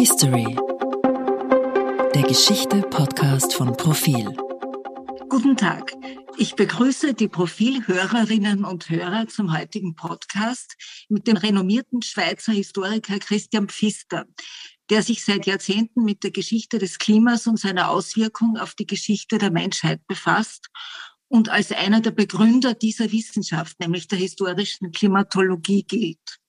History. Der Geschichte-Podcast von Profil. Guten Tag. Ich begrüße die Profilhörerinnen und Hörer zum heutigen Podcast mit dem renommierten Schweizer Historiker Christian Pfister, der sich seit Jahrzehnten mit der Geschichte des Klimas und seiner Auswirkung auf die Geschichte der Menschheit befasst und als einer der Begründer dieser Wissenschaft, nämlich der historischen Klimatologie gilt.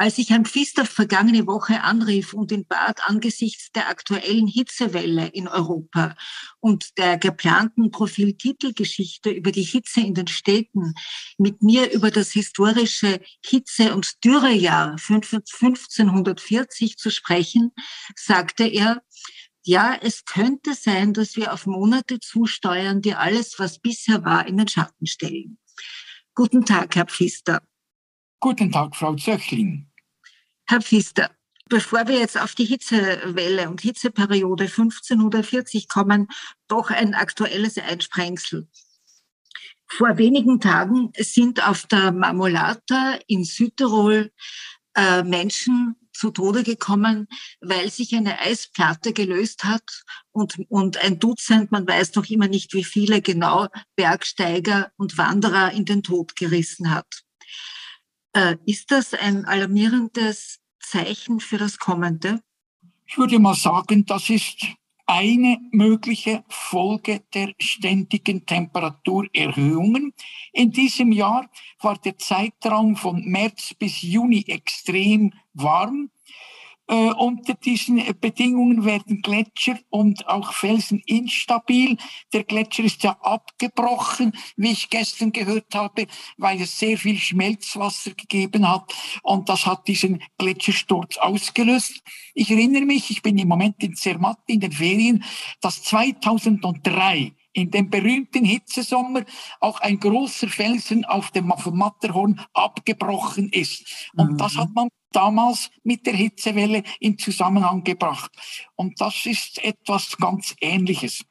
Als ich Herrn Pfister vergangene Woche anrief und ihn bat, angesichts der aktuellen Hitzewelle in Europa und der geplanten Profiltitelgeschichte über die Hitze in den Städten mit mir über das historische Hitze- und Dürrejahr 1540 zu sprechen, sagte er, ja, es könnte sein, dass wir auf Monate zusteuern, die alles, was bisher war, in den Schatten stellen. Guten Tag, Herr Pfister. Guten Tag, Frau Zöchling. Herr Pfister, bevor wir jetzt auf die Hitzewelle und Hitzeperiode 1540 kommen, doch ein aktuelles Einsprengsel. Vor wenigen Tagen sind auf der Marmolata in Südtirol äh, Menschen zu Tode gekommen, weil sich eine Eisplatte gelöst hat und, und ein Dutzend, man weiß noch immer nicht wie viele genau, Bergsteiger und Wanderer in den Tod gerissen hat. Äh, ist das ein alarmierendes Zeichen für das Kommende? Ich würde mal sagen, das ist eine mögliche Folge der ständigen Temperaturerhöhungen. In diesem Jahr war der Zeitraum von März bis Juni extrem warm. Äh, unter diesen Bedingungen werden Gletscher und auch Felsen instabil. Der Gletscher ist ja abgebrochen, wie ich gestern gehört habe, weil es sehr viel Schmelzwasser gegeben hat. Und das hat diesen Gletschersturz ausgelöst. Ich erinnere mich, ich bin im Moment in Zermatt in den Ferien, dass 2003 in dem berühmten Hitzesommer auch ein großer Felsen auf dem Matterhorn abgebrochen ist. Und mhm. das hat man damals mit der Hitzewelle in Zusammenhang gebracht. Und das ist etwas ganz Ähnliches.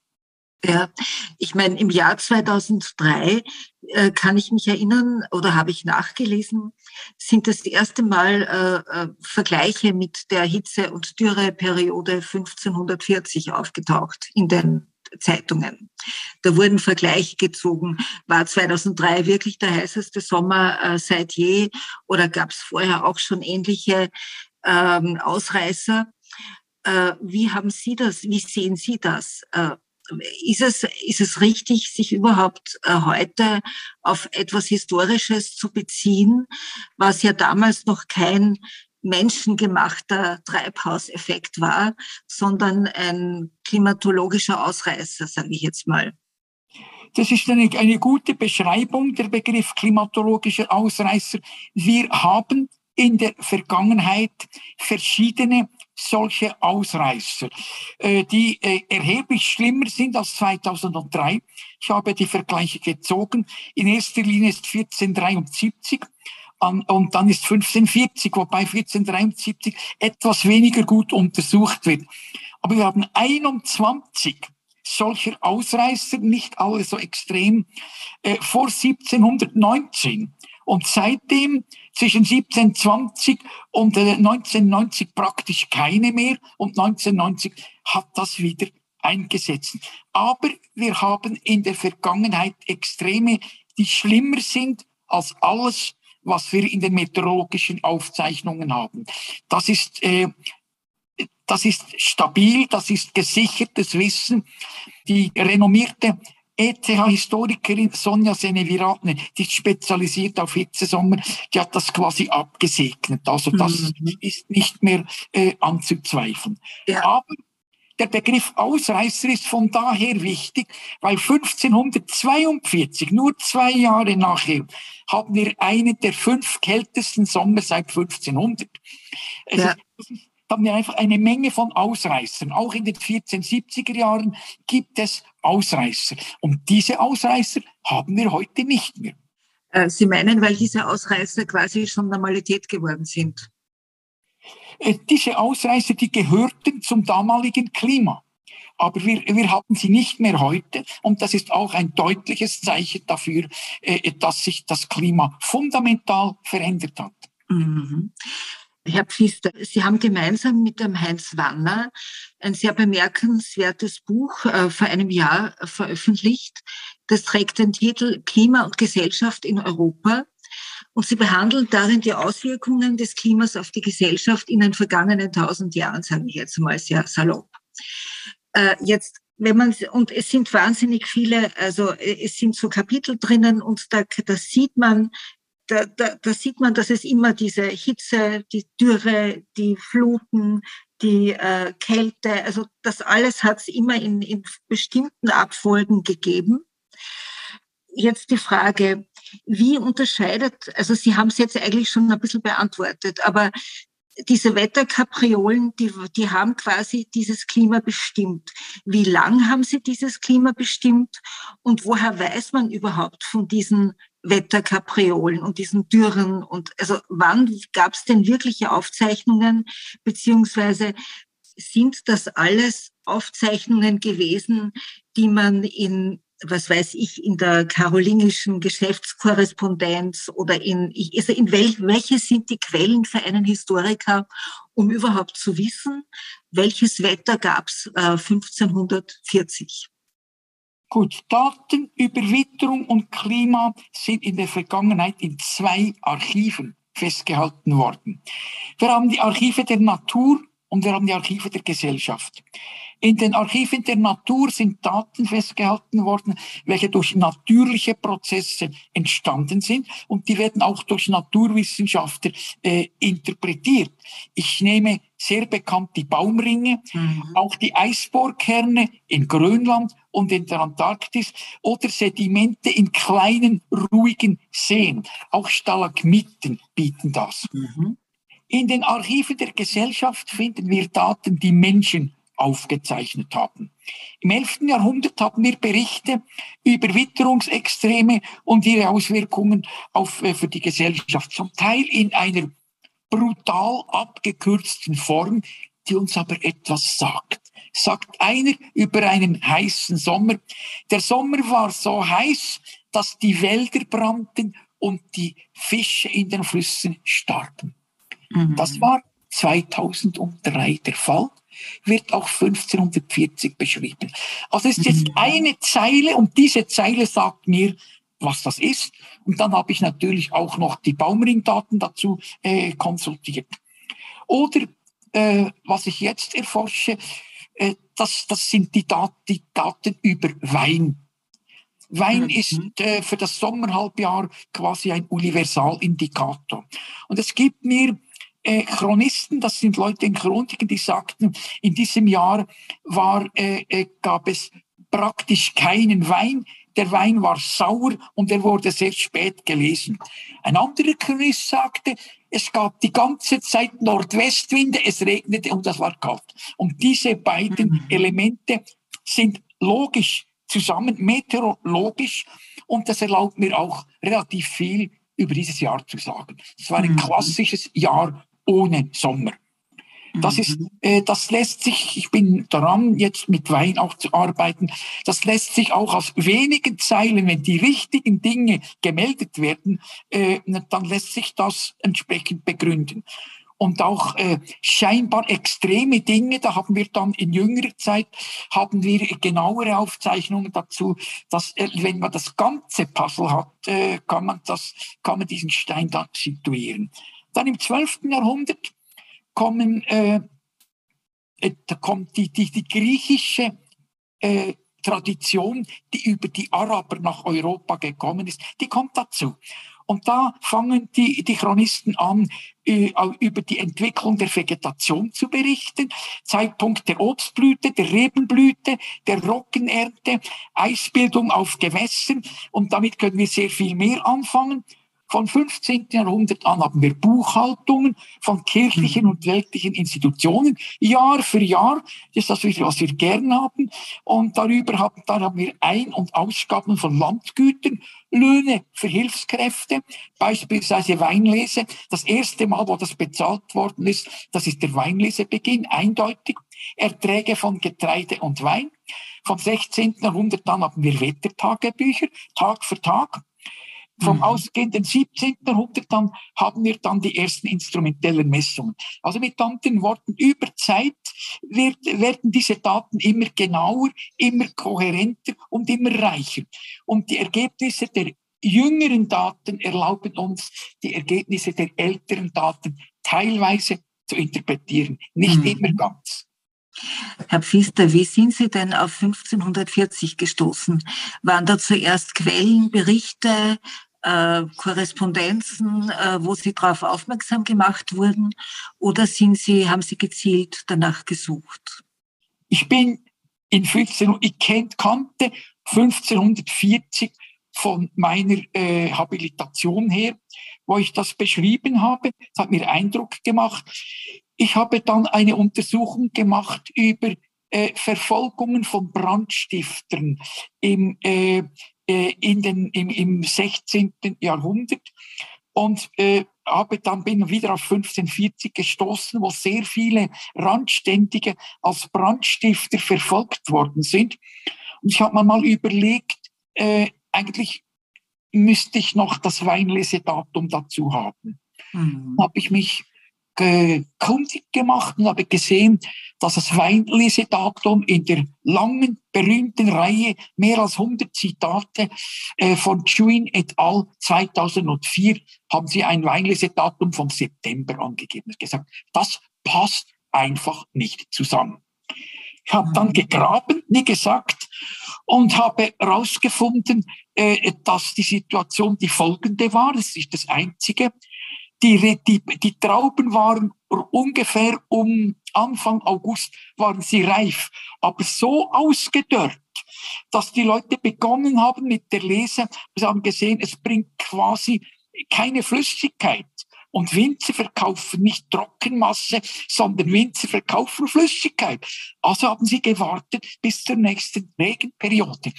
Ja, ich meine, im Jahr 2003 äh, kann ich mich erinnern oder habe ich nachgelesen, sind das erste Mal äh, äh Vergleiche mit der Hitze- und Dürreperiode 1540 aufgetaucht in den Zeitungen. Da wurden Vergleiche gezogen. War 2003 wirklich der heißeste Sommer äh, seit je oder gab es vorher auch schon ähnliche ähm, Ausreißer? Äh, wie haben Sie das? Wie sehen Sie das? Äh, ist es, ist es richtig, sich überhaupt äh, heute auf etwas Historisches zu beziehen, was ja damals noch kein menschengemachter Treibhauseffekt war, sondern ein klimatologischer Ausreißer, sage ich jetzt mal. Das ist eine, eine gute Beschreibung, der Begriff klimatologischer Ausreißer. Wir haben in der Vergangenheit verschiedene solche Ausreißer, äh, die äh, erheblich schlimmer sind als 2003. Ich habe die Vergleiche gezogen. In erster Linie ist 1473 und dann ist 1540, wobei 1473 etwas weniger gut untersucht wird. Aber wir haben 21 solcher Ausreißer, nicht alle so extrem, äh, vor 1719. Und seitdem zwischen 1720 und äh, 1990 praktisch keine mehr und 1990 hat das wieder eingesetzt. Aber wir haben in der Vergangenheit Extreme, die schlimmer sind als alles, was wir in den meteorologischen Aufzeichnungen haben. Das ist, äh, das ist stabil, das ist gesichertes Wissen. Die renommierte ETH-Historikerin Sonja Seneviratne, die ist spezialisiert auf Hitzesommer, die hat das quasi abgesegnet. Also das mhm. ist nicht mehr äh, anzuzweifeln. Ja. Aber der Begriff Ausreißer ist von daher wichtig, weil 1542, nur zwei Jahre nachher, haben wir einen der fünf kältesten Sommer seit 1500. Es ja. ist, haben wir einfach eine Menge von Ausreißern. Auch in den 1470er Jahren gibt es Ausreißer. Und diese Ausreißer haben wir heute nicht mehr. Äh, Sie meinen, weil diese Ausreißer quasi schon Normalität geworden sind? Äh, diese Ausreißer, die gehörten zum damaligen Klima. Aber wir, wir haben sie nicht mehr heute. Und das ist auch ein deutliches Zeichen dafür, äh, dass sich das Klima fundamental verändert hat. Mhm. Herr Pfister, Sie haben gemeinsam mit dem Heinz Wanner ein sehr bemerkenswertes Buch äh, vor einem Jahr veröffentlicht. Das trägt den Titel Klima und Gesellschaft in Europa. Und Sie behandeln darin die Auswirkungen des Klimas auf die Gesellschaft in den vergangenen tausend Jahren, sage ich jetzt mal sehr salopp. Äh, jetzt wenn man, und es sind wahnsinnig viele, also es sind so Kapitel drinnen und da, da sieht man, da, da, da sieht man, dass es immer diese Hitze, die Dürre, die Fluten, die äh, Kälte, also das alles hat es immer in, in bestimmten Abfolgen gegeben. Jetzt die Frage, wie unterscheidet, also Sie haben es jetzt eigentlich schon ein bisschen beantwortet, aber diese Wetterkapriolen, die, die haben quasi dieses Klima bestimmt. Wie lang haben sie dieses Klima bestimmt und woher weiß man überhaupt von diesen Wetterkapriolen und diesen Dürren und also wann gab es denn wirkliche Aufzeichnungen beziehungsweise sind das alles Aufzeichnungen gewesen, die man in was weiß ich, in der karolingischen Geschäftskorrespondenz oder in, also in welch, welche sind die Quellen für einen Historiker, um überhaupt zu wissen, welches Wetter gab es äh, 1540? Gut, Daten über Witterung und Klima sind in der Vergangenheit in zwei Archiven festgehalten worden. Wir haben die Archive der Natur und wir haben die Archive der Gesellschaft. In den Archiven der Natur sind Daten festgehalten worden, welche durch natürliche Prozesse entstanden sind und die werden auch durch Naturwissenschaftler äh, interpretiert. Ich nehme sehr bekannt die Baumringe, mhm. auch die Eisbohrkerne in Grönland und in der Antarktis oder Sedimente in kleinen, ruhigen Seen. Auch Stalagmiten bieten das. Mhm. In den Archiven der Gesellschaft finden wir Daten, die Menschen aufgezeichnet haben. Im 11. Jahrhundert haben wir Berichte über Witterungsextreme und ihre Auswirkungen auf, äh, für die Gesellschaft, zum Teil in einer brutal abgekürzten Form, die uns aber etwas sagt. Sagt einer über einen heißen Sommer. Der Sommer war so heiß, dass die Wälder brannten und die Fische in den Flüssen starben. Mhm. Das war 2003 der Fall wird auch 1540 beschrieben. Also es ist jetzt mhm. eine Zeile und diese Zeile sagt mir, was das ist. Und dann habe ich natürlich auch noch die Baumringdaten dazu äh, konsultiert. Oder äh, was ich jetzt erforsche, äh, das, das sind die, Dat die Daten über Wein. Wein mhm. ist äh, für das Sommerhalbjahr quasi ein Universalindikator. Und es gibt mir äh, Chronisten, das sind Leute in Chroniken, die sagten, in diesem Jahr war, äh, äh, gab es praktisch keinen Wein. Der Wein war sauer und er wurde sehr spät gelesen. Ein anderer Chronist sagte, es gab die ganze Zeit Nordwestwinde, es regnete und das war kalt. Und diese beiden mhm. Elemente sind logisch zusammen, meteorologisch, und das erlaubt mir auch relativ viel über dieses Jahr zu sagen. Es war ein mhm. klassisches Jahr ohne Sommer. Das ist, mhm. äh, das lässt sich, ich bin daran, jetzt mit Wein auch zu arbeiten, das lässt sich auch aus wenigen Zeilen, wenn die richtigen Dinge gemeldet werden, äh, dann lässt sich das entsprechend begründen. Und auch äh, scheinbar extreme Dinge, da haben wir dann in jüngerer Zeit, haben wir genauere Aufzeichnungen dazu, dass äh, wenn man das ganze Puzzle hat, äh, kann man das, kann man diesen Stein dann situieren. Dann im 12. Jahrhundert kommen, äh, äh, da kommt die, die, die griechische äh, Tradition, die über die Araber nach Europa gekommen ist, die kommt dazu. Und da fangen die, die Chronisten an, äh, über die Entwicklung der Vegetation zu berichten. Zeitpunkt der Obstblüte, der Rebenblüte, der Roggenernte, Eisbildung auf Gewässern. Und damit können wir sehr viel mehr anfangen. Von 15. Jahrhundert an haben wir Buchhaltungen von kirchlichen mhm. und weltlichen Institutionen, Jahr für Jahr. Das ist das, was wir gern haben. Und darüber haben, dann haben wir Ein- und Ausgaben von Landgütern, Löhne für Hilfskräfte, beispielsweise Weinlese. Das erste Mal, wo das bezahlt worden ist, das ist der Weinlesebeginn, eindeutig. Erträge von Getreide und Wein. Vom 16. Jahrhundert an haben wir Wettertagebücher, Tag für Tag. Vom mhm. ausgehenden 17. Jahrhundert dann haben wir dann die ersten instrumentellen Messungen. Also mit anderen Worten, über Zeit wird, werden diese Daten immer genauer, immer kohärenter und immer reicher. Und die Ergebnisse der jüngeren Daten erlauben uns, die Ergebnisse der älteren Daten teilweise zu interpretieren, nicht mhm. immer ganz. Herr Pfister, wie sind Sie denn auf 1540 gestoßen? Waren da zuerst Quellen, Berichte, äh, Korrespondenzen, äh, wo Sie darauf aufmerksam gemacht wurden? Oder sind Sie, haben Sie gezielt danach gesucht? Ich bin in 15, ich kannte 1540 von meiner äh, Habilitation her, wo ich das beschrieben habe. Das hat mir Eindruck gemacht. Ich habe dann eine Untersuchung gemacht über Verfolgungen von Brandstiftern im, äh, in den, im, im 16. Jahrhundert und äh, habe dann bin wieder auf 1540 gestoßen, wo sehr viele Randständige als Brandstifter verfolgt worden sind. Und ich habe mir mal überlegt, äh, eigentlich müsste ich noch das Weinlesedatum dazu haben. Mhm. Habe ich mich kundig gemacht und habe gesehen, dass das Weinlesedatum in der langen, berühmten Reihe mehr als 100 Zitate äh, von Chuin et al. 2004 haben sie ein Weinlesedatum vom September angegeben. Gesagt, das passt einfach nicht zusammen. Ich habe dann gegraben, wie gesagt, und habe herausgefunden, äh, dass die Situation die folgende war. Das ist das Einzige. Die, die, die Trauben waren ungefähr um Anfang August waren sie reif, aber so ausgedörrt, dass die Leute begonnen haben mit der Lese. Sie haben gesehen, es bringt quasi keine Flüssigkeit. Und Winzer verkaufen nicht Trockenmasse, sondern Winzer verkaufen Flüssigkeit. Also haben sie gewartet bis zur nächsten Regenperiode.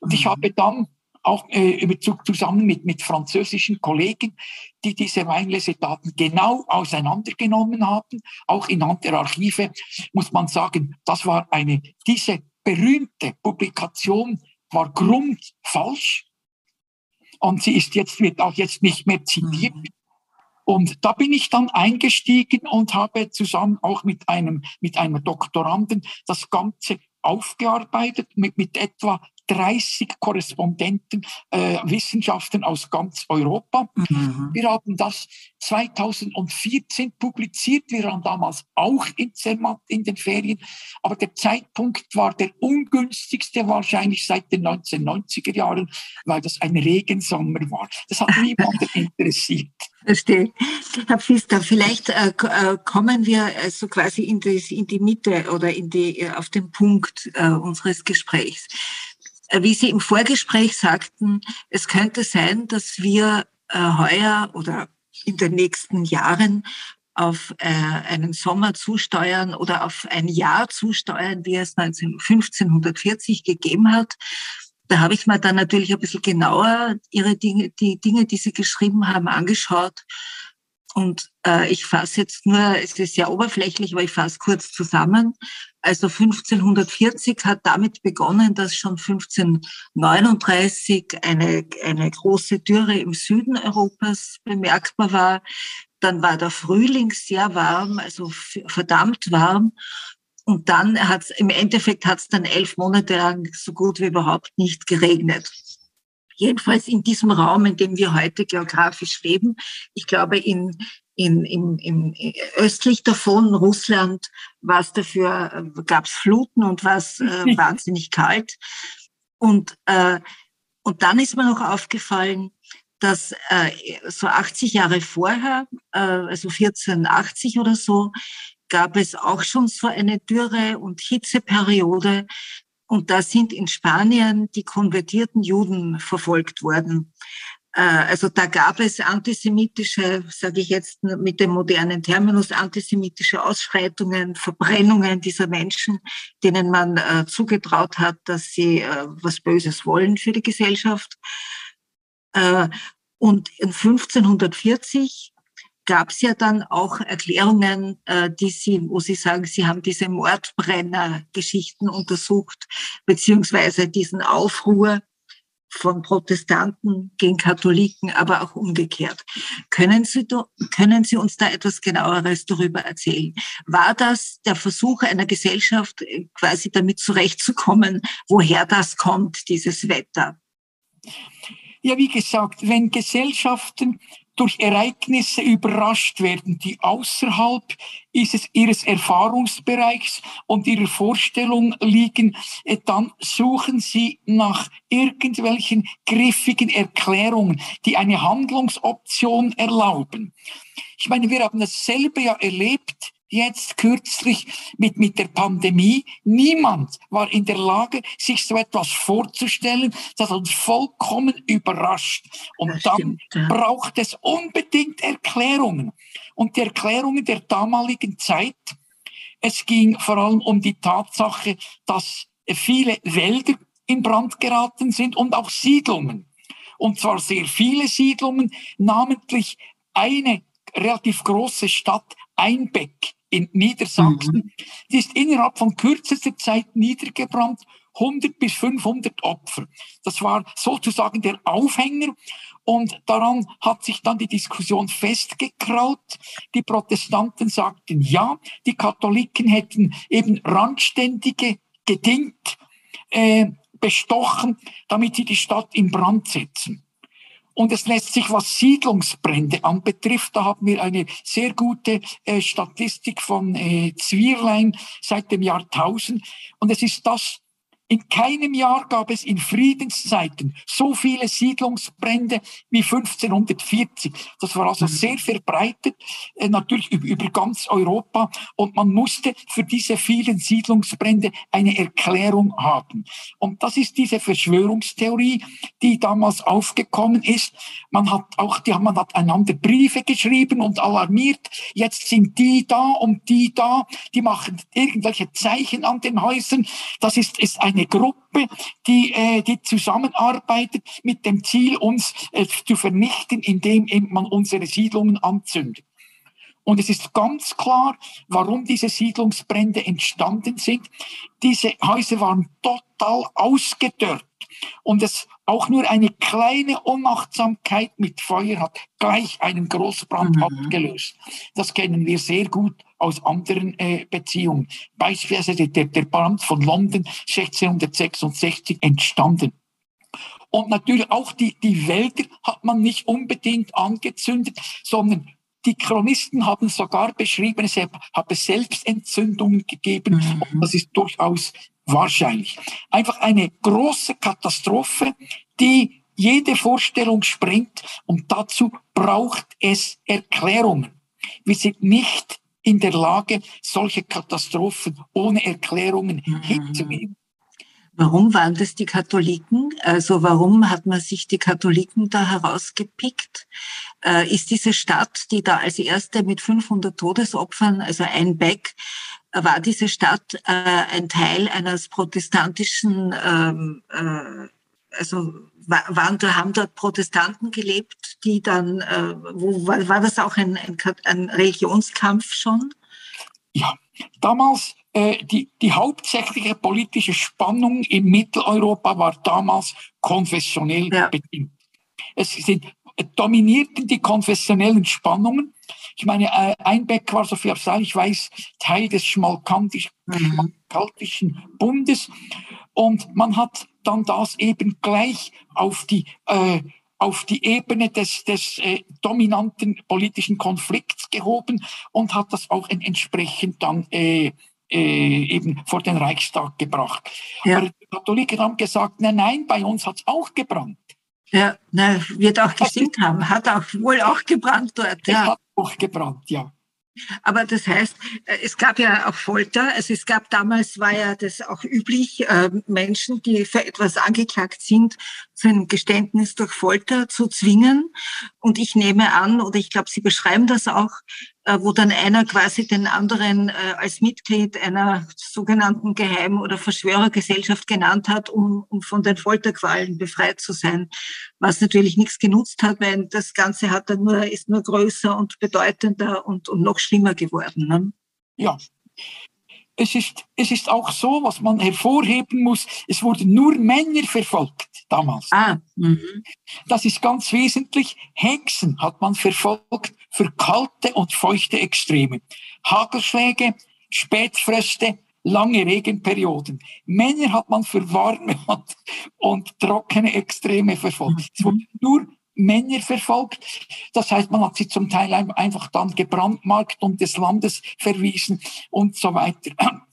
Und ich mhm. habe dann auch äh, zusammen mit, mit französischen Kollegen, die diese Weinlesedaten genau auseinandergenommen haben, auch in der Archive, muss man sagen, das war eine, diese berühmte Publikation war grundfalsch und sie ist jetzt, wird auch jetzt nicht mehr zitiert. Und da bin ich dann eingestiegen und habe zusammen auch mit einem, mit einem Doktoranden das Ganze aufgearbeitet mit, mit etwa 30 Korrespondenten, äh, Wissenschaftlern aus ganz Europa. Mhm. Wir haben das 2014 publiziert. Wir waren damals auch in Zermatt in den Ferien. Aber der Zeitpunkt war der ungünstigste wahrscheinlich seit den 1990er Jahren, weil das ein Regensommer war. Das hat niemanden interessiert. Verstehe. Herr Pfister, vielleicht äh, äh, kommen wir also quasi in, das, in die Mitte oder in die, äh, auf den Punkt äh, unseres Gesprächs. Äh, wie Sie im Vorgespräch sagten, es könnte sein, dass wir äh, heuer oder in den nächsten Jahren auf äh, einen Sommer zusteuern oder auf ein Jahr zusteuern, wie es 19, 1540 gegeben hat, da habe ich mir dann natürlich ein bisschen genauer ihre Dinge, die Dinge, die sie geschrieben haben, angeschaut. Und äh, ich fasse jetzt nur, es ist sehr oberflächlich, aber ich fasse kurz zusammen. Also 1540 hat damit begonnen, dass schon 1539 eine, eine große Dürre im Süden Europas bemerkbar war. Dann war der Frühling sehr warm, also verdammt warm. Und dann hat im Endeffekt hat es dann elf Monate lang so gut wie überhaupt nicht geregnet. Jedenfalls in diesem Raum, in dem wir heute geografisch leben. Ich glaube, in, in, in, in östlich davon, Russland, war es dafür, gab es Fluten und war es äh, wahnsinnig kalt. Und, äh, und dann ist mir noch aufgefallen, dass äh, so 80 Jahre vorher, äh, also 1480 oder so, gab es auch schon so eine Dürre und Hitzeperiode. Und da sind in Spanien die konvertierten Juden verfolgt worden. Äh, also da gab es antisemitische, sage ich jetzt mit dem modernen Terminus, antisemitische Ausschreitungen, Verbrennungen dieser Menschen, denen man äh, zugetraut hat, dass sie äh, was Böses wollen für die Gesellschaft. und in 1540 gab es ja dann auch Erklärungen, äh, die sie, wo sie sagen, sie haben diese Mordbrenner-Geschichten untersucht, beziehungsweise diesen Aufruhr von Protestanten gegen Katholiken, aber auch umgekehrt. Können Sie, können Sie uns da etwas genaueres darüber erzählen? War das der Versuch einer Gesellschaft, äh, quasi damit zurechtzukommen, woher das kommt, dieses Wetter? Ja, wie gesagt, wenn Gesellschaften durch Ereignisse überrascht werden, die außerhalb ihres Erfahrungsbereichs und ihrer Vorstellung liegen, äh, dann suchen sie nach irgendwelchen griffigen Erklärungen, die eine Handlungsoption erlauben. Ich meine, wir haben dasselbe ja erlebt jetzt kürzlich mit, mit der Pandemie. Niemand war in der Lage, sich so etwas vorzustellen. Das hat uns vollkommen überrascht. Und das dann stimmt, braucht es unbedingt Erklärungen. Und die Erklärungen der damaligen Zeit, es ging vor allem um die Tatsache, dass viele Wälder in Brand geraten sind und auch Siedlungen. Und zwar sehr viele Siedlungen, namentlich eine relativ große Stadt, Einbeck in Niedersachsen. Mhm. Die ist innerhalb von kürzester Zeit niedergebrannt. 100 bis 500 Opfer. Das war sozusagen der Aufhänger. Und daran hat sich dann die Diskussion festgekraut. Die Protestanten sagten ja, die Katholiken hätten eben Randständige gedingt, äh, bestochen, damit sie die Stadt in Brand setzen. Und es lässt sich, was Siedlungsbrände anbetrifft, da haben wir eine sehr gute äh, Statistik von äh, Zwierlein seit dem Jahr 1000. Und es ist das in keinem Jahr gab es in Friedenszeiten so viele Siedlungsbrände wie 1540. Das war also mhm. sehr verbreitet, äh, natürlich über ganz Europa. Und man musste für diese vielen Siedlungsbrände eine Erklärung haben. Und das ist diese Verschwörungstheorie, die damals aufgekommen ist. Man hat auch, die, man hat einander Briefe geschrieben und alarmiert. Jetzt sind die da und die da. Die machen irgendwelche Zeichen an den Häusern. Das ist, ist ein eine Gruppe, die, äh, die zusammenarbeitet mit dem Ziel, uns äh, zu vernichten, indem man unsere Siedlungen anzündet. Und es ist ganz klar, warum diese Siedlungsbrände entstanden sind. Diese Häuser waren total ausgedörrt. Und es auch nur eine kleine Unachtsamkeit mit Feuer hat gleich einen Großbrand mhm. abgelöst. Das kennen wir sehr gut aus anderen äh, Beziehungen. Beispielsweise der, der Brand von London 1666 entstanden. Und natürlich auch die, die Wälder hat man nicht unbedingt angezündet, sondern die Chronisten haben sogar beschrieben, es habe Selbstentzündungen gegeben. Mhm. Und das ist durchaus wahrscheinlich. Einfach eine große Katastrophe, die jede Vorstellung sprengt und dazu braucht es Erklärungen. Wir sind nicht in der Lage, solche Katastrophen ohne Erklärungen mhm. hinzunehmen. Warum waren das die Katholiken? Also warum hat man sich die Katholiken da herausgepickt? Äh, ist diese Stadt, die da als erste mit 500 Todesopfern, also Einbeck, war diese Stadt äh, ein Teil eines protestantischen, ähm, äh, also waren haben dort Protestanten gelebt, die dann, äh, wo war, war das auch ein, ein, ein Religionskampf schon? Ja, damals äh, die, die hauptsächliche politische Spannung in Mitteleuropa war damals konfessionell ja. bedingt. Es sind äh, dominierten die konfessionellen Spannungen ich meine, äh, Einbeck war, so viel ich weiß, Teil des Schmalkantischen mhm. Bundes. Und man hat dann das eben gleich auf die, äh, auf die Ebene des, des äh, dominanten politischen Konflikts gehoben und hat das auch entsprechend dann äh, äh, eben vor den Reichstag gebracht. Ja. Aber die Katholiken haben gesagt, nein, nein, bei uns hat es auch gebrannt. Ja, na, wird auch gestimmt haben, hat auch wohl auch gebrannt dort. Ja. Hat auch gebrannt, ja. Aber das heißt, äh, es gab ja auch Folter. Also es gab damals war ja das auch üblich, äh, Menschen, die für etwas angeklagt sind, zu einem Geständnis durch Folter zu zwingen. Und ich nehme an, oder ich glaube, Sie beschreiben das auch, wo dann einer quasi den anderen als Mitglied einer sogenannten Geheim- oder Verschwörergesellschaft genannt hat, um, um von den Folterqualen befreit zu sein. Was natürlich nichts genutzt hat, weil das Ganze hat dann nur, ist nur größer und bedeutender und, und noch schlimmer geworden. Ne? Ja. es ist, es ist auch so, was man hervorheben muss, es wurden nur Männer verfolgt damals. Ah, mhm. Das ist ganz wesentlich. Hexen hat man verfolgt für kalte und feuchte Extreme. Hagelschläge, Spätfröste, lange Regenperioden. Männer hat man für warme und, und trockene Extreme verfolgt. Es wurden nur Männer verfolgt. Das heißt, man hat sie zum Teil einfach dann gebrandmarkt und des Landes verwiesen und so weiter.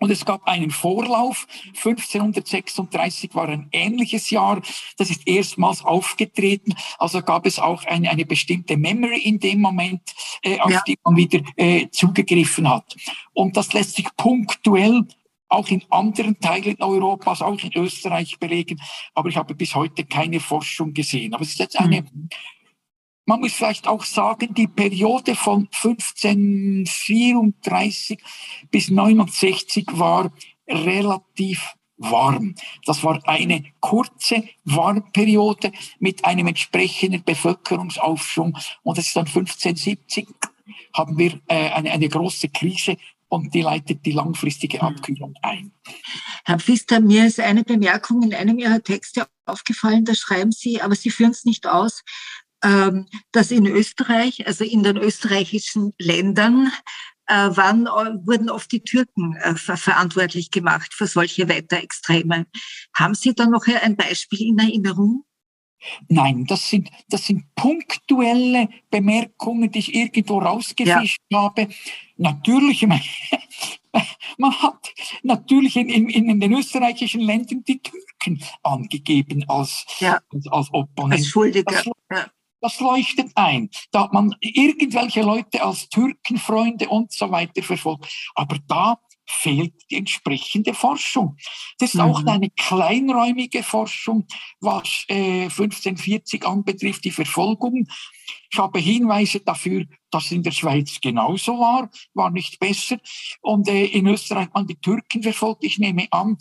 Und es gab einen Vorlauf. 1536 war ein ähnliches Jahr. Das ist erstmals aufgetreten. Also gab es auch eine, eine bestimmte Memory in dem Moment, äh, auf ja. die man wieder äh, zugegriffen hat. Und das lässt sich punktuell auch in anderen Teilen Europas, auch in Österreich belegen. Aber ich habe bis heute keine Forschung gesehen. Aber es ist jetzt eine, mhm. Man muss vielleicht auch sagen, die Periode von 1534 bis 69 war relativ warm. Das war eine kurze Warmperiode mit einem entsprechenden Bevölkerungsaufschwung. Und das ist dann 1570 haben wir äh, eine, eine große Krise und die leitet die langfristige hm. Abkühlung ein. Herr Pfister, mir ist eine Bemerkung in einem Ihrer Texte aufgefallen, da schreiben Sie, aber Sie führen es nicht aus, dass in Österreich, also in den österreichischen Ländern, äh, waren, wurden oft die Türken äh, verantwortlich gemacht für solche Wetterextreme. Haben Sie da noch ein Beispiel in Erinnerung? Nein, das sind, das sind punktuelle Bemerkungen, die ich irgendwo rausgefischt ja. habe. Natürlich, man, man hat natürlich in, in, in den österreichischen Ländern die Türken angegeben als, ja. als, als Opponenten. Als Schuldige. Das, ja. Das leuchtet ein. Da hat man irgendwelche Leute als Türkenfreunde und so weiter verfolgt. Aber da fehlt die entsprechende Forschung. Das ist mhm. auch eine kleinräumige Forschung, was äh, 1540 anbetrifft, die Verfolgung. Ich habe Hinweise dafür, dass in der Schweiz genauso war, war nicht besser. Und äh, in Österreich man die Türken verfolgt. Ich nehme an,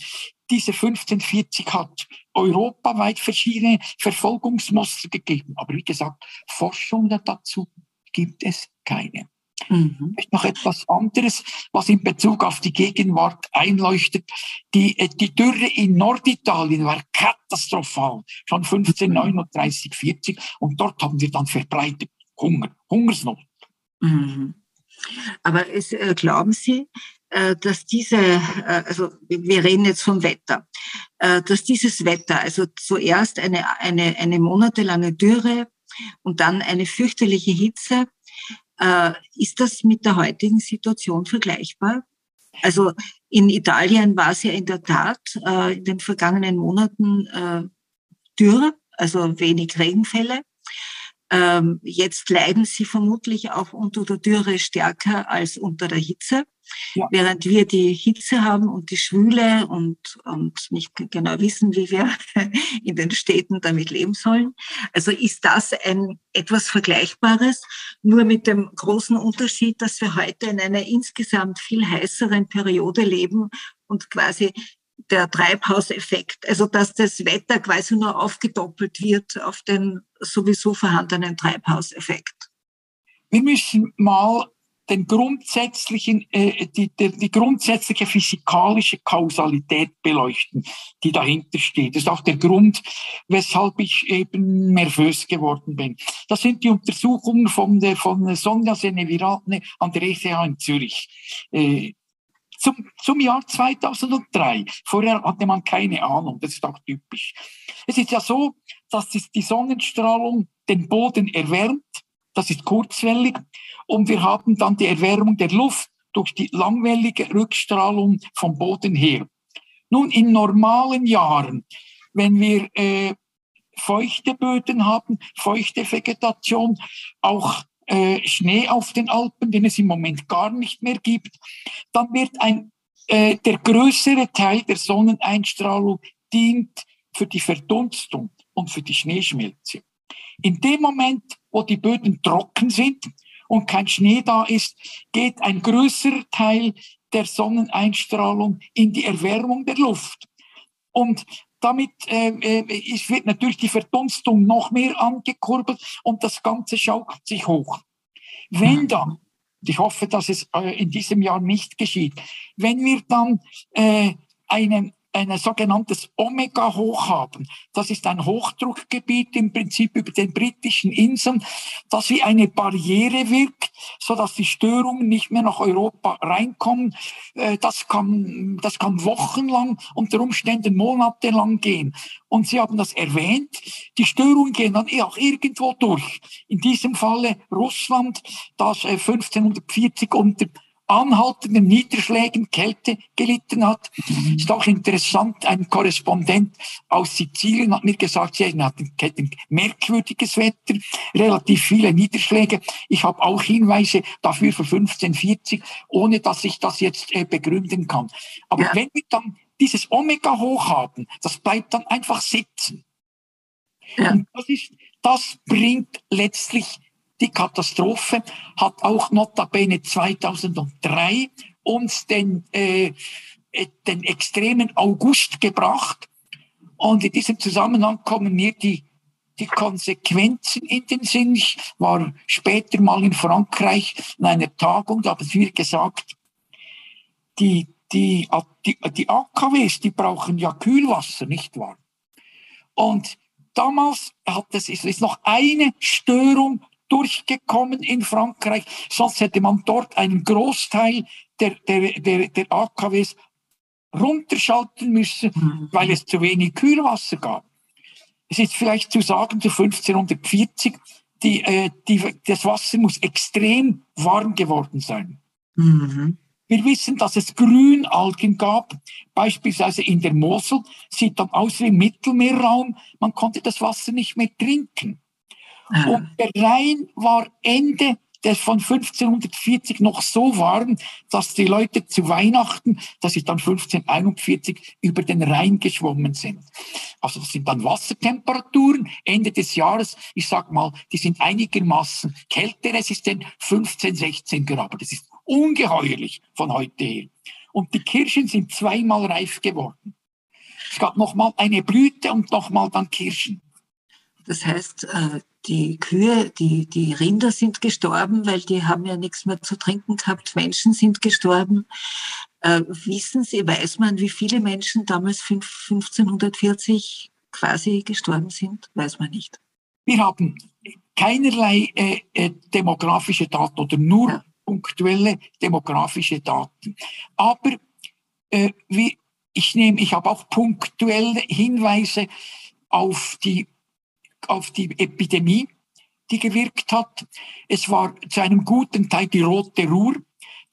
diese 1540 hat europaweit verschiedene Verfolgungsmuster gegeben. Aber wie gesagt, Forschung dazu gibt es keine. Mhm. Noch etwas anderes, was in Bezug auf die Gegenwart einleuchtet. Die, äh, die Dürre in Norditalien war katastrophal, schon 1539, 40. Und dort haben wir dann verbreitet Hunger, Hungersnot. Mhm. Aber es, äh, glauben Sie, äh, dass diese, äh, also wir reden jetzt vom Wetter, äh, dass dieses Wetter, also zuerst eine, eine, eine monatelange Dürre und dann eine fürchterliche Hitze, äh, ist das mit der heutigen Situation vergleichbar? Also in Italien war es ja in der Tat äh, in den vergangenen Monaten äh, dürr, also wenig Regenfälle. Ähm, jetzt leiden sie vermutlich auch unter der Dürre stärker als unter der Hitze. Ja. Während wir die Hitze haben und die Schwüle und, und nicht genau wissen, wie wir in den Städten damit leben sollen. Also ist das ein etwas Vergleichbares, nur mit dem großen Unterschied, dass wir heute in einer insgesamt viel heißeren Periode leben und quasi der Treibhauseffekt, also dass das Wetter quasi nur aufgedoppelt wird auf den sowieso vorhandenen Treibhauseffekt. Wir müssen mal den grundsätzlichen, äh, die, die, die grundsätzliche physikalische Kausalität beleuchten, die dahinter steht. Das ist auch der Grund, weshalb ich eben nervös geworden bin. Das sind die Untersuchungen von, der, von Sonja Seneviratne an der ETH in Zürich. Äh, zum, zum Jahr 2003. Vorher hatte man keine Ahnung, das ist auch typisch. Es ist ja so, dass die Sonnenstrahlung den Boden erwärmt, das ist kurzwellig, und wir haben dann die Erwärmung der Luft durch die langwellige Rückstrahlung vom Boden her. Nun, in normalen Jahren, wenn wir äh, feuchte Böden haben, feuchte Vegetation, auch äh, Schnee auf den Alpen, den es im Moment gar nicht mehr gibt, dann wird ein, äh, der größere Teil der Sonneneinstrahlung dient für die Verdunstung und für die Schneeschmelze. In dem Moment, wo die Böden trocken sind und kein Schnee da ist, geht ein größerer Teil der Sonneneinstrahlung in die Erwärmung der Luft. Und damit äh, äh, wird natürlich die Verdunstung noch mehr angekurbelt und das Ganze schaukelt sich hoch. Wenn dann Ich hoffe, dass es äh, in diesem Jahr nicht geschieht. Wenn wir dann äh, einen ein sogenanntes Omega-Hoch haben. Das ist ein Hochdruckgebiet im Prinzip über den britischen Inseln, das wie eine Barriere wirkt, so dass die Störungen nicht mehr nach Europa reinkommen. Äh, das kann, das kann wochenlang, unter Umständen monatelang gehen. Und Sie haben das erwähnt, die Störungen gehen dann eh auch irgendwo durch. In diesem Falle Russland, das 1540 äh, unter anhaltenden Niederschlägen, Kälte gelitten hat. Mhm. Ist auch interessant, ein Korrespondent aus Sizilien hat mir gesagt, sie hatten ein merkwürdiges Wetter, relativ viele Niederschläge. Ich habe auch Hinweise dafür für 1540, ohne dass ich das jetzt äh, begründen kann. Aber ja. wenn wir dann dieses Omega hoch haben, das bleibt dann einfach sitzen. Ja. Und das, ist, das bringt letztlich die Katastrophe hat auch notabene 2003 uns den, äh, den extremen August gebracht. Und in diesem Zusammenhang kommen mir die, die Konsequenzen in den Sinn. Ich war später mal in Frankreich in einer Tagung, da haben mir gesagt, die, die, die, die AKWs, die brauchen ja Kühlwasser, nicht wahr? Und damals hat es, ist noch eine Störung durchgekommen in Frankreich, sonst hätte man dort einen Großteil der, der, der, der AKWs runterschalten müssen, mhm. weil es zu wenig Kühlwasser gab. Es ist vielleicht zu sagen, zu 1540, die, äh, die, das Wasser muss extrem warm geworden sein. Mhm. Wir wissen, dass es Grünalgen gab, beispielsweise in der Mosel, sieht dann aus wie im Mittelmeerraum, man konnte das Wasser nicht mehr trinken. Und der Rhein war Ende des von 1540 noch so warm, dass die Leute zu Weihnachten, das ist dann 1541, über den Rhein geschwommen sind. Also das sind dann Wassertemperaturen Ende des Jahres, ich sag mal, die sind einigermaßen kälteresistent, 15, 16 Grad. Das ist ungeheuerlich von heute her. Und die Kirschen sind zweimal reif geworden. Es gab nochmal eine Blüte und nochmal dann Kirschen. Das heißt, äh, die Kühe, die, die Rinder sind gestorben, weil die haben ja nichts mehr zu trinken gehabt. Menschen sind gestorben. Äh, wissen Sie, weiß man, wie viele Menschen damals 1540 quasi gestorben sind? Weiß man nicht. Wir haben keinerlei äh, äh, demografische Daten oder nur ja. punktuelle demografische Daten. Aber äh, wie, ich nehme, ich habe auch punktuelle Hinweise auf die auf die Epidemie, die gewirkt hat. Es war zu einem guten Teil die rote Ruhr.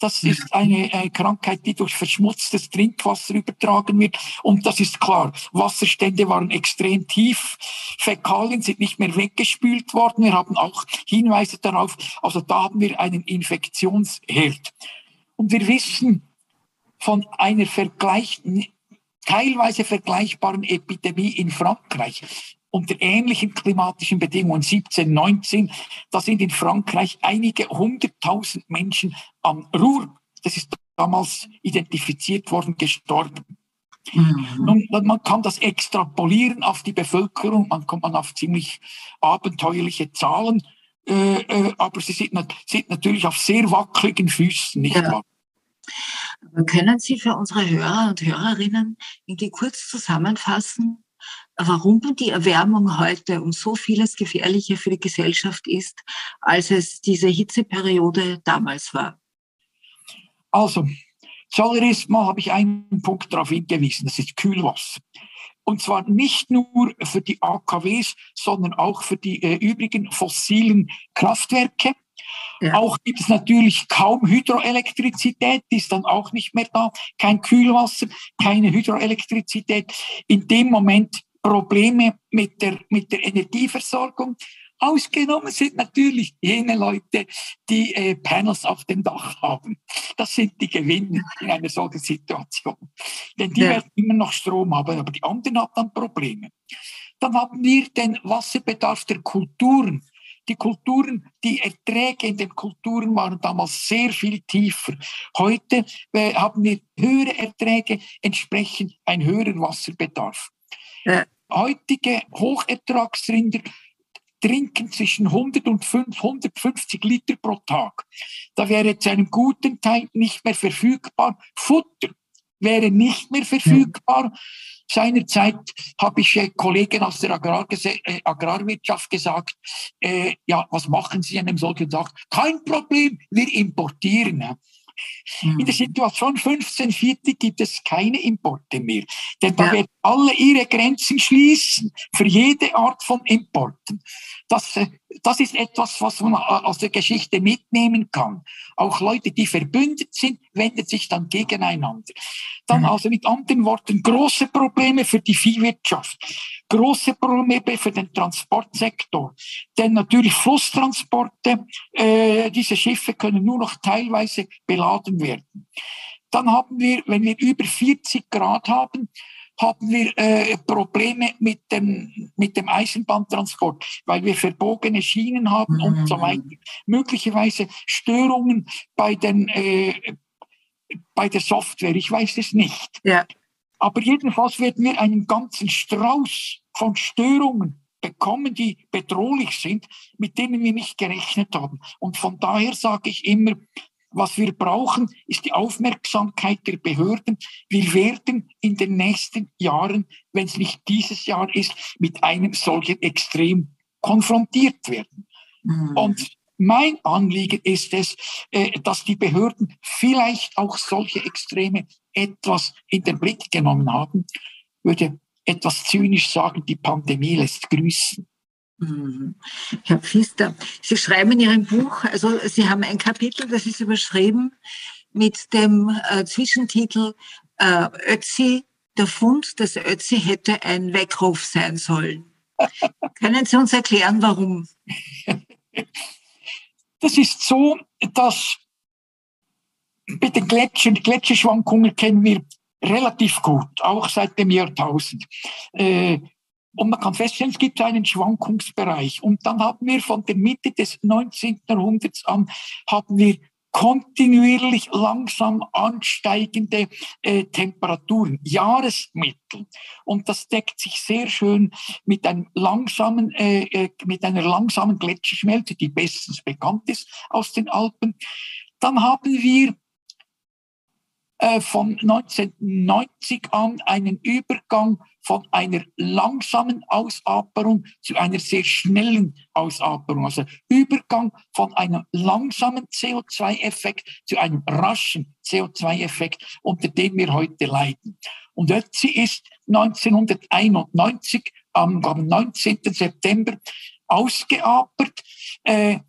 Das ist eine, eine, Krankheit, die durch verschmutztes Trinkwasser übertragen wird. Und das ist klar. Wasserstände waren extrem tief. Fäkalien sind nicht mehr weggespült worden. Wir haben auch Hinweise darauf. Also da haben wir einen Infektionsherd. Und wir wissen von einer Vergleich, teilweise vergleichbaren Epidemie in Frankreich unter ähnlichen klimatischen Bedingungen 17, 19, da sind in Frankreich einige hunderttausend Menschen am Ruhr, das ist damals identifiziert worden, gestorben. Mhm. Und man kann das extrapolieren auf die Bevölkerung, man kommt man auf ziemlich abenteuerliche Zahlen, äh, äh, aber sie sind, sind, natürlich auf sehr wackeligen Füßen, nicht ja. wahr? können Sie für unsere Hörer und Hörerinnen irgendwie kurz zusammenfassen, warum die Erwärmung heute um so vieles gefährlicher für die Gesellschaft ist, als es diese Hitzeperiode damals war. Also, zuallererst mal habe ich einen Punkt darauf hingewiesen, das ist Kühlwasser. Und zwar nicht nur für die AKWs, sondern auch für die äh, übrigen fossilen Kraftwerke. Ja. Auch gibt es natürlich kaum Hydroelektrizität, die ist dann auch nicht mehr da. Kein Kühlwasser, keine Hydroelektrizität. In dem Moment Probleme mit der, mit der Energieversorgung. Ausgenommen sind natürlich jene Leute, die äh, Panels auf dem Dach haben. Das sind die Gewinner in einer solchen Situation. Denn die ja. werden immer noch Strom haben, aber die anderen haben dann Probleme. Dann haben wir den Wasserbedarf der Kulturen. Die Kulturen, die Erträge in den Kulturen waren damals sehr viel tiefer. Heute äh, haben wir höhere Erträge, entsprechend ein höherer Wasserbedarf. Ja. Heutige Hochertragsrinder, trinken zwischen 100 und 150 Liter pro Tag. Da wäre zu einem guten Teil nicht mehr verfügbar. Futter wäre nicht mehr verfügbar. Seinerzeit habe ich äh, Kollegen aus der Agrar äh, Agrarwirtschaft gesagt, äh, ja, was machen Sie an einem solchen Tag? Kein Problem, wir importieren. In der. Situation 1540 gibt es keine Importe mehr. Denn da ja. werden alle ihre Grenzen schließen für jede Art von Importen. Das, äh, das ist etwas, was man aus der Geschichte mitnehmen kann. Auch Leute, die verbündet sind, wenden sich dann gegeneinander. Dann mhm. also mit anderen Worten große Probleme für die Viehwirtschaft, große Probleme für den Transportsektor. Denn natürlich Flusstransporte, äh, diese Schiffe können nur noch teilweise beladen werden. Dann haben wir, wenn wir über 40 Grad haben, haben wir äh, Probleme mit dem, mit dem Eisenbahntransport, weil wir verbogene Schienen haben mhm. und so mhm. weiter. Möglicherweise Störungen bei, den, äh, bei der Software, ich weiß es nicht. Ja. Aber jedenfalls werden wir einen ganzen Strauß von Störungen bekommen, die bedrohlich sind, mit denen wir nicht gerechnet haben. Und von daher sage ich immer, was wir brauchen, ist die Aufmerksamkeit der Behörden. Wir werden in den nächsten Jahren, wenn es nicht dieses Jahr ist, mit einem solchen Extrem konfrontiert werden. Mhm. Und mein Anliegen ist es, äh, dass die Behörden vielleicht auch solche Extreme etwas in den Blick genommen haben. Ich würde etwas zynisch sagen, die Pandemie lässt grüßen. Mhm. Herr Pfister, Sie schreiben in Ihrem Buch, also Sie haben ein Kapitel, das ist überschrieben mit dem äh, Zwischentitel äh, Ötzi, der Fund, dass Ötzi hätte ein Weckruf sein sollen. Können Sie uns erklären, warum? Das ist so, dass mit den Gletschern, Gletscherschwankungen kennen wir relativ gut, auch seit dem Jahrtausend. Äh, und man kann feststellen, es gibt einen Schwankungsbereich. Und dann haben wir von der Mitte des 19. Jahrhunderts an, haben wir kontinuierlich langsam ansteigende äh, Temperaturen, Jahresmittel. Und das deckt sich sehr schön mit einem langsamen, äh, äh mit einer langsamen Gletscherschmelze, die bestens bekannt ist aus den Alpen. Dann haben wir äh, von 1990 an einen Übergang von einer langsamen Ausaperung zu einer sehr schnellen Ausaperung. Also Übergang von einem langsamen CO2-Effekt zu einem raschen CO2-Effekt, unter dem wir heute leiden. Und Ötzi ist 1991 am, 19. September ausgeapert. Äh,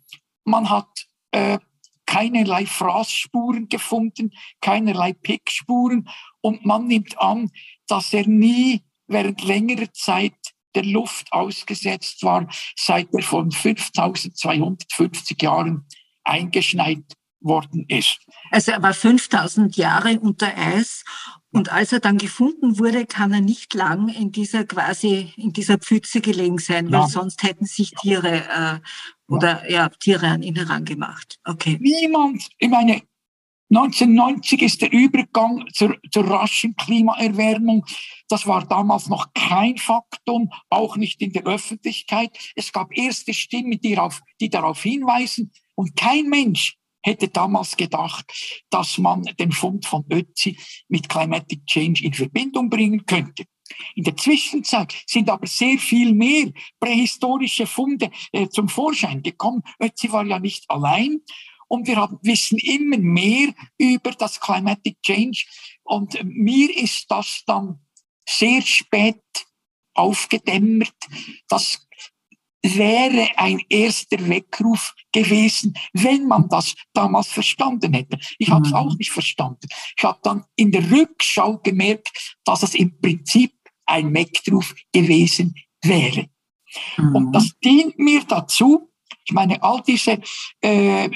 man hat äh, keinerlei Fraßspuren gefunden, keinerlei Pickspuren und man nimmt an, dass er nie während längerer Zeit der Luft ausgesetzt war, seit er von 5250 Jahren eingeschneit worden ist. Also er war 5000 Jahre unter Eis und als er dann gefunden wurde, kann er nicht lang in dieser quasi in dieser Pfütze gelegen sein, weil ja. sonst hätten sich Tiere äh, oder ja. ja Tiere an ihn herangemacht. Okay. Niemand, ich meine 1990 ist der Übergang zur, zur raschen Klimaerwärmung. Das war damals noch kein Faktum, auch nicht in der Öffentlichkeit. Es gab erste Stimmen, die darauf, die darauf hinweisen. Und kein Mensch hätte damals gedacht, dass man den Fund von Ötzi mit Climatic Change in Verbindung bringen könnte. In der Zwischenzeit sind aber sehr viel mehr prähistorische Funde äh, zum Vorschein gekommen. Ötzi war ja nicht allein und wir haben, wissen immer mehr über das Climatic Change. Und mir ist das dann sehr spät aufgedämmert. Das wäre ein erster Weckruf gewesen, wenn man das damals verstanden hätte. Ich habe es mhm. auch nicht verstanden. Ich habe dann in der Rückschau gemerkt, dass es im Prinzip ein Weckruf gewesen wäre. Mhm. Und das dient mir dazu, ich meine, all diese äh,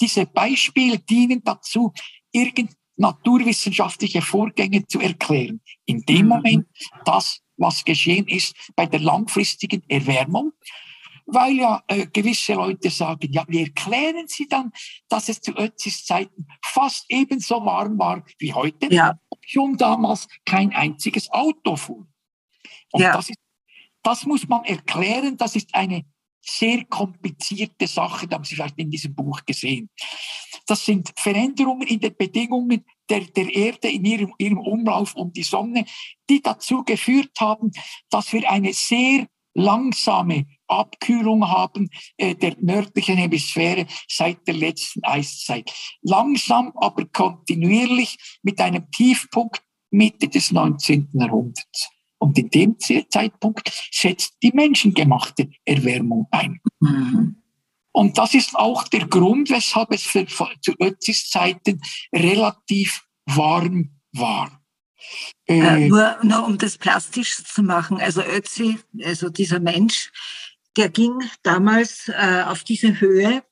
diese Beispiele dienen dazu, irgend naturwissenschaftliche Vorgänge zu erklären. In dem mhm. Moment das, was geschehen ist bei der langfristigen Erwärmung, weil ja äh, gewisse Leute sagen, ja, wie erklären Sie dann, dass es zu Ötzis Zeiten fast ebenso warm war wie heute, ja. schon damals kein einziges Auto fuhr. Und ja. das ist Das muss man erklären. Das ist eine sehr komplizierte Sache. Das haben Sie vielleicht in diesem Buch gesehen. Das sind Veränderungen in den Bedingungen der, der Erde in ihrem, ihrem Umlauf um die Sonne, die dazu geführt haben, dass wir eine sehr langsame Abkühlung haben äh, der nördlichen Hemisphäre seit der letzten Eiszeit. Langsam, aber kontinuierlich mit einem Tiefpunkt Mitte des 19. Jahrhunderts. Und in dem Zeitpunkt setzt die menschengemachte Erwärmung ein. Mhm. Und das ist auch der Grund, weshalb es für, zu Ötzis Zeiten relativ warm war. Äh, äh, nur, nur um das plastisch zu machen, also Ötzi, also dieser Mensch, der ging damals äh, auf diese Höhe.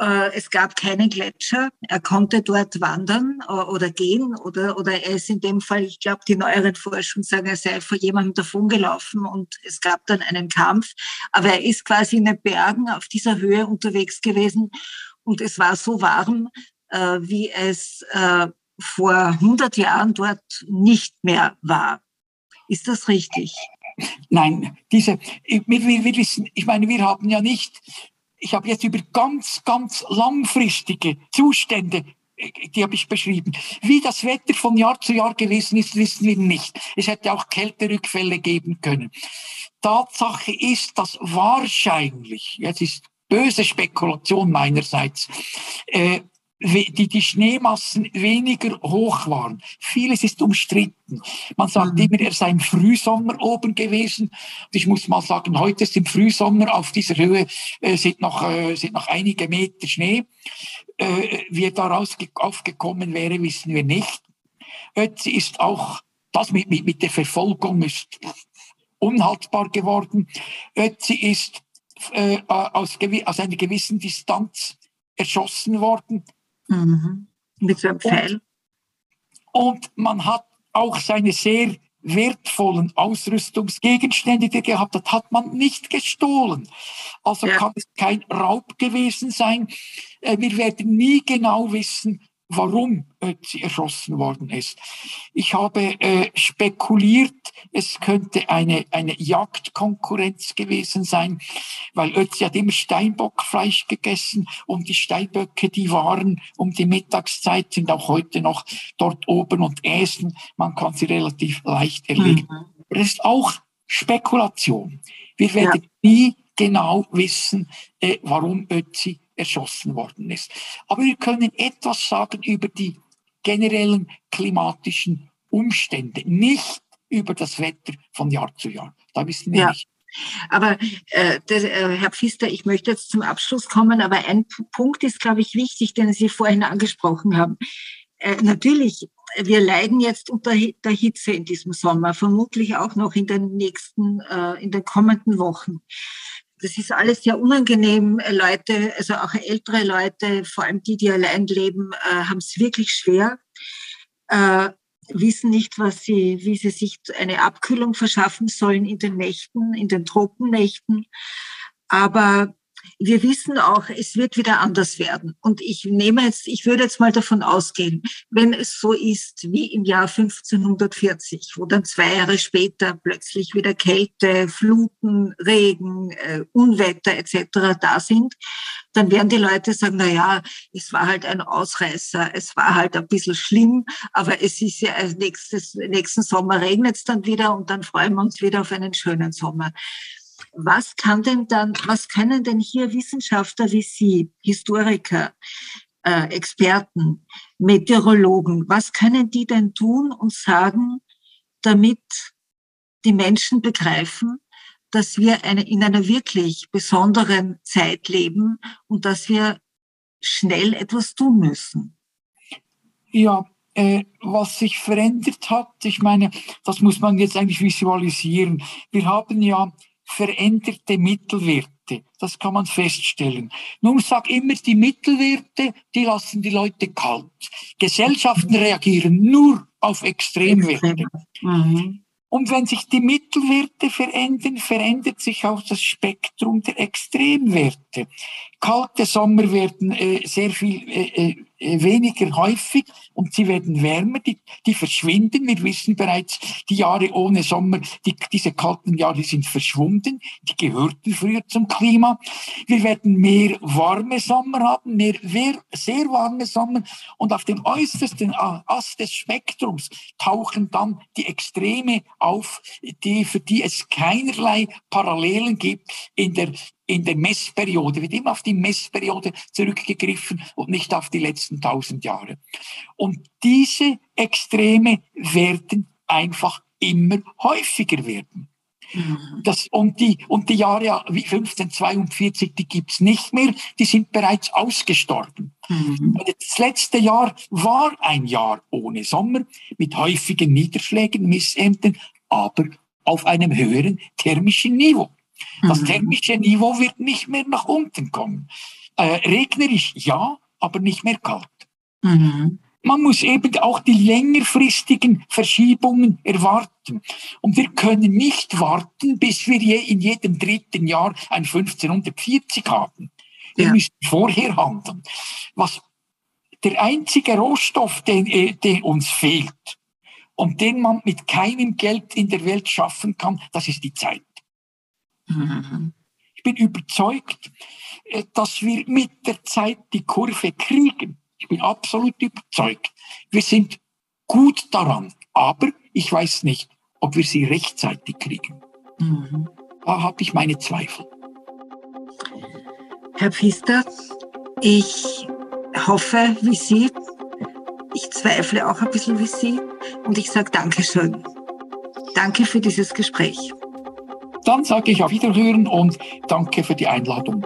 Äh, es gab keinen Gletscher. Er konnte dort wandern äh, oder gehen oder, oder er ist in dem Fall, ich glaube, die neueren Forschungen sagen, er sei vor jemandem davongelaufen und es gab dann einen Kampf. Aber er ist quasi in den Bergen auf dieser Höhe unterwegs gewesen und es war so warm, äh, wie es vor 100 Jahren dort nicht mehr war. Ist das richtig? Nein, diese, wir, wir wissen, ich meine, wir haben ja nicht, ich habe jetzt über ganz, ganz langfristige Zustände die habe ich beschrieben. Wie das Wetter von Jahr zu Jahr gewesen ist, wissen wir nicht. Es hätte auch Kälterückfälle geben können. Tatsache ist, dass wahrscheinlich, jetzt ist böse Spekulation meinerseits, äh, die, die Schneemassen weniger hoch waren. Vieles ist umstritten. Man sagt mhm. immer, er sei im Frühsommer oben gewesen. Ich muss mal sagen, heute ist im Frühsommer auf dieser Höhe äh, sind, noch, äh, sind noch einige Meter Schnee. Äh, wie er daraus aufgekommen wäre, wissen wir nicht. Ötzi ist auch, das mit, mit, mit der Verfolgung ist unhaltbar geworden. Ötzi ist äh, aus, aus einer gewissen Distanz erschossen worden Mhm. Mit so einem Pfeil. Und, und man hat auch seine sehr wertvollen Ausrüstungsgegenstände, die er gehabt hat, hat man nicht gestohlen. Also ja. kann es kein Raub gewesen sein. Äh, wir werden nie genau wissen, warum Ötzi erschossen worden ist. Ich habe äh, spekuliert, es könnte eine, eine Jagdkonkurrenz gewesen sein, weil Ötzi hat immer Steinbockfleisch gegessen und die Steinböcke, die waren um die Mittagszeit, sind auch heute noch dort oben und essen. Man kann sie relativ leicht erlegen. Mhm. Es ist auch Spekulation. Wir werden ja. nie genau wissen, äh, warum Ötzi erschossen worden ist. Aber wir können etwas sagen über die generellen klimatischen Umstände, nicht über das Wetter von Jahr zu Jahr. Da wissen wir ja. nicht. Aber äh, das, äh, Herr Pfister, ich möchte jetzt zum Abschluss kommen, aber ein Punkt ist, glaube ich, wichtig, den Sie vorhin angesprochen haben. Äh, natürlich, wir leiden jetzt unter der Hitze in diesem Sommer, vermutlich auch noch in den nächsten, äh, in den kommenden Wochen das ist alles sehr unangenehm. Äh, Leute, also auch ältere Leute, vor allem die, die allein leben, äh, haben es wirklich schwer, äh, wissen nicht, was sie, wie sie sich eine Abkühlung verschaffen sollen in den Nächten, in den Tropennächten. Aber wir wissen auch, es wird wieder anders werden. Und ich nehme jetzt, ich würde jetzt mal davon ausgehen, wenn es so ist wie im Jahr 1540, wo dann zwei Jahre später plötzlich wieder Kälte, Fluten, Regen, äh, Unwetter etc. da sind, dann werden die Leute sagen, na ja, es war halt ein Ausreißer, es war halt ein bisschen schlimm, aber es ist ja nächstes, nächsten Sommer regnet es dann wieder und dann freuen wir uns wieder auf einen schönen Sommer. Was kann denn dann, was können denn hier Wissenschaftler wie Sie, Historiker, äh, Experten, Meteorologen, was können die denn tun und sagen, damit die Menschen begreifen, dass wir eine, in einer wirklich besonderen Zeit leben und dass wir schnell etwas tun müssen? Ja, äh, was sich verändert hat, ich meine, das muss man jetzt eigentlich visualisieren. Wir haben ja veränderte Mittelwerte. Das kann man feststellen. Nun sag immer, die Mittelwerte, die lassen die Leute kalt. Gesellschaften reagieren nur auf Extremwerte. Mhm. Und wenn sich die Mittelwerte verändern, verändert sich auch das Spektrum der Extremwerte. Kalte Sommer werden äh, sehr viel äh, äh äh, weniger häufig und sie werden wärmer, die, die verschwinden. Wir wissen bereits, die Jahre ohne Sommer, die, diese kalten Jahre sind verschwunden, die gehörten früher zum Klima. Wir werden mehr warme Sommer haben, mehr sehr warme Sommer und auf dem äußersten Ast des Spektrums tauchen dann die Extreme auf, die, für die es keinerlei Parallelen gibt in der in der Messperiode, wird immer auf die Messperiode zurückgegriffen und nicht auf die letzten tausend Jahre. Und diese Extreme werden einfach immer häufiger werden. Mhm. Das, und, die, und die Jahre wie 1542, die gibt's nicht mehr, die sind bereits ausgestorben. Mhm. Das letzte Jahr war ein Jahr ohne Sommer, mit häufigen Niederschlägen, Missernten, aber auf einem höheren thermischen Niveau. Das mhm. thermische Niveau wird nicht mehr nach unten kommen. Äh, regnerisch ja, aber nicht mehr kalt. Mhm. Man muss eben auch die längerfristigen Verschiebungen erwarten. Und wir können nicht warten, bis wir je in jedem dritten Jahr ein 1540 haben. Wir ja. müssen vorher handeln. Was der einzige Rohstoff, den, äh, der uns fehlt und den man mit keinem Geld in der Welt schaffen kann, das ist die Zeit. Mhm. Ich bin überzeugt, äh, dass wir mit der Zeit die Kurve kriegen. Ich bin absolut überzeugt. Wir sind gut daran, aber ich weiß nicht, ob wir sie rechtzeitig kriegen. Mhm. Da habe ich meine Zweifel. Herr Pfister, ich hoffe wie Sie. Ich zweifle auch ein bisschen wie Sie und ich sage Dankeschön. Danke für dieses Gespräch. Dann sage ich auf Wiederhören und danke für die Einladung.